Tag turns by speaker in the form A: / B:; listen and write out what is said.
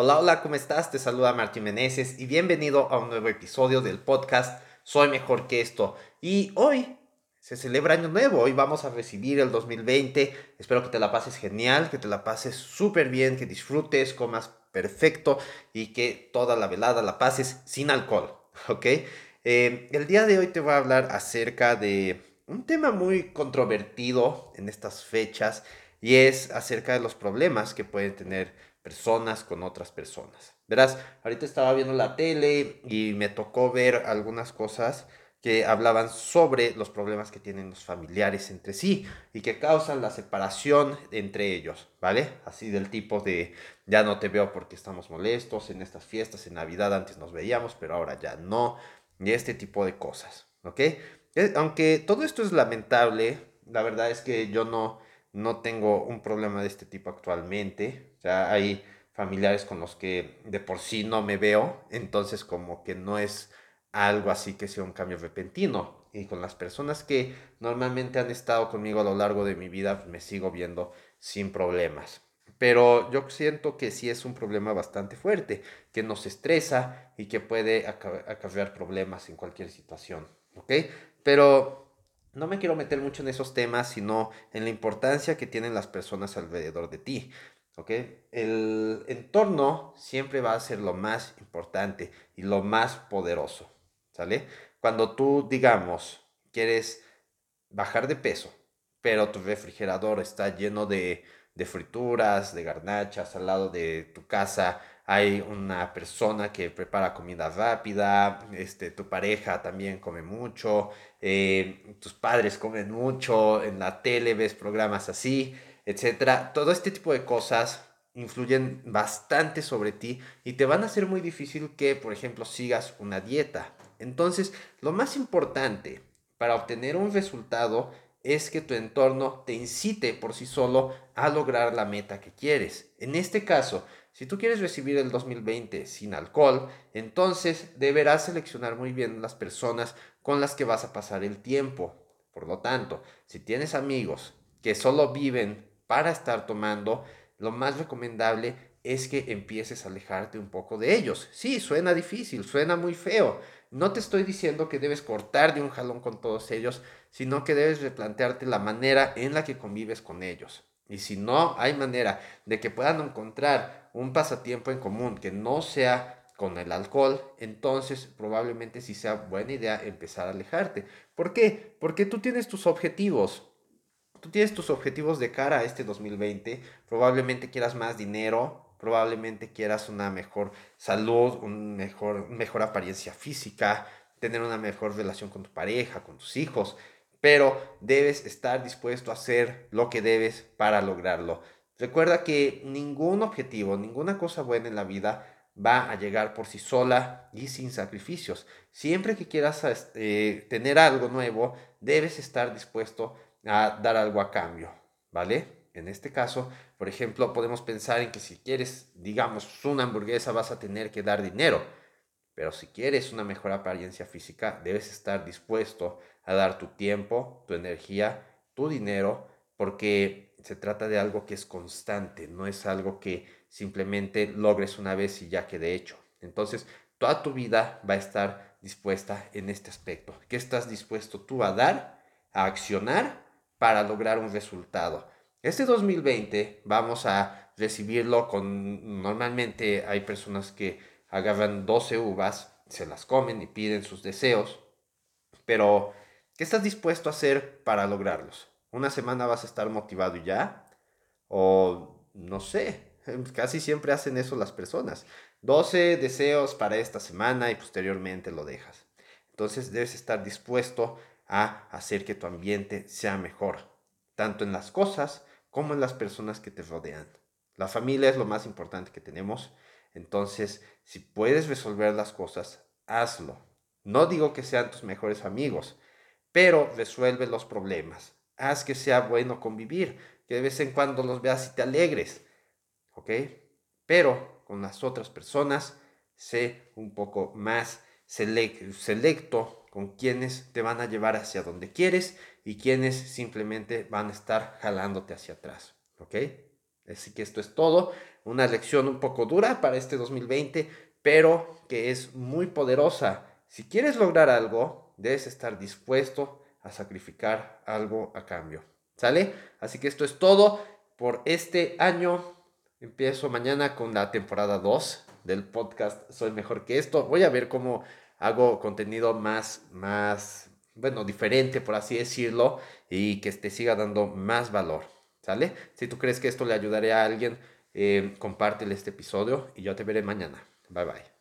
A: Hola, hola, ¿cómo estás? Te saluda Martín Meneses y bienvenido a un nuevo episodio del podcast Soy Mejor que esto. Y hoy se celebra Año Nuevo, hoy vamos a recibir el 2020. Espero que te la pases genial, que te la pases súper bien, que disfrutes, comas perfecto y que toda la velada la pases sin alcohol, ¿ok? Eh, el día de hoy te voy a hablar acerca de un tema muy controvertido en estas fechas y es acerca de los problemas que pueden tener personas con otras personas. Verás, ahorita estaba viendo la tele y me tocó ver algunas cosas que hablaban sobre los problemas que tienen los familiares entre sí y que causan la separación entre ellos, ¿vale? Así del tipo de ya no te veo porque estamos molestos en estas fiestas, en Navidad antes nos veíamos, pero ahora ya no, y este tipo de cosas, ¿ok? Eh, aunque todo esto es lamentable, la verdad es que yo no, no tengo un problema de este tipo actualmente. O sea, hay familiares con los que de por sí no me veo, entonces como que no es algo así que sea un cambio repentino. Y con las personas que normalmente han estado conmigo a lo largo de mi vida, me sigo viendo sin problemas. Pero yo siento que sí es un problema bastante fuerte, que nos estresa y que puede acarrear problemas en cualquier situación. ¿Ok? Pero no me quiero meter mucho en esos temas, sino en la importancia que tienen las personas alrededor de ti. ¿ok? El entorno siempre va a ser lo más importante y lo más poderoso, ¿sale? Cuando tú, digamos, quieres bajar de peso, pero tu refrigerador está lleno de, de frituras, de garnachas, al lado de tu casa hay una persona que prepara comida rápida, este, tu pareja también come mucho, eh, tus padres comen mucho, en la tele ves programas así, etc. Todo este tipo de cosas influyen bastante sobre ti y te van a hacer muy difícil que, por ejemplo, sigas una dieta. Entonces, lo más importante para obtener un resultado es que tu entorno te incite por sí solo a lograr la meta que quieres. En este caso, si tú quieres recibir el 2020 sin alcohol, entonces deberás seleccionar muy bien las personas con las que vas a pasar el tiempo. Por lo tanto, si tienes amigos que solo viven para estar tomando, lo más recomendable es que empieces a alejarte un poco de ellos. Sí, suena difícil, suena muy feo. No te estoy diciendo que debes cortar de un jalón con todos ellos, sino que debes replantearte la manera en la que convives con ellos. Y si no hay manera de que puedan encontrar un pasatiempo en común que no sea con el alcohol, entonces probablemente sí sea buena idea empezar a alejarte. ¿Por qué? Porque tú tienes tus objetivos. Tú tienes tus objetivos de cara a este 2020. Probablemente quieras más dinero, probablemente quieras una mejor salud, un mejor, mejor apariencia física, tener una mejor relación con tu pareja, con tus hijos pero debes estar dispuesto a hacer lo que debes para lograrlo. Recuerda que ningún objetivo, ninguna cosa buena en la vida va a llegar por sí sola y sin sacrificios. Siempre que quieras este, tener algo nuevo, debes estar dispuesto a dar algo a cambio, ¿vale? En este caso, por ejemplo, podemos pensar en que si quieres, digamos, una hamburguesa vas a tener que dar dinero. Pero si quieres una mejor apariencia física, debes estar dispuesto a dar tu tiempo, tu energía, tu dinero, porque se trata de algo que es constante, no es algo que simplemente logres una vez y ya quede hecho. Entonces, toda tu vida va a estar dispuesta en este aspecto. ¿Qué estás dispuesto tú a dar, a accionar para lograr un resultado? Este 2020 vamos a recibirlo con, normalmente hay personas que agarran 12 uvas, se las comen y piden sus deseos, pero ¿qué estás dispuesto a hacer para lograrlos? ¿Una semana vas a estar motivado ya? O no sé, casi siempre hacen eso las personas. 12 deseos para esta semana y posteriormente lo dejas. Entonces debes estar dispuesto a hacer que tu ambiente sea mejor, tanto en las cosas como en las personas que te rodean. La familia es lo más importante que tenemos entonces, si puedes resolver las cosas, hazlo. No digo que sean tus mejores amigos, pero resuelve los problemas. Haz que sea bueno convivir, que de vez en cuando los veas y te alegres. ¿Ok? Pero con las otras personas, sé un poco más selecto con quienes te van a llevar hacia donde quieres y quienes simplemente van a estar jalándote hacia atrás. ¿Ok? Así que esto es todo. una lección un poco dura para este 2020, pero que es muy poderosa. Si quieres lograr algo, debes estar dispuesto a sacrificar algo a cambio. ¿Sale? Así que esto es todo por este año. Empiezo mañana con la temporada 2 del podcast Soy Mejor que esto. Voy a ver cómo hago contenido más, más, bueno, diferente, por así decirlo, y que te siga dando más valor. ¿Sale? Si tú crees que esto le ayudaría a alguien, eh, compártele este episodio y yo te veré mañana. Bye bye.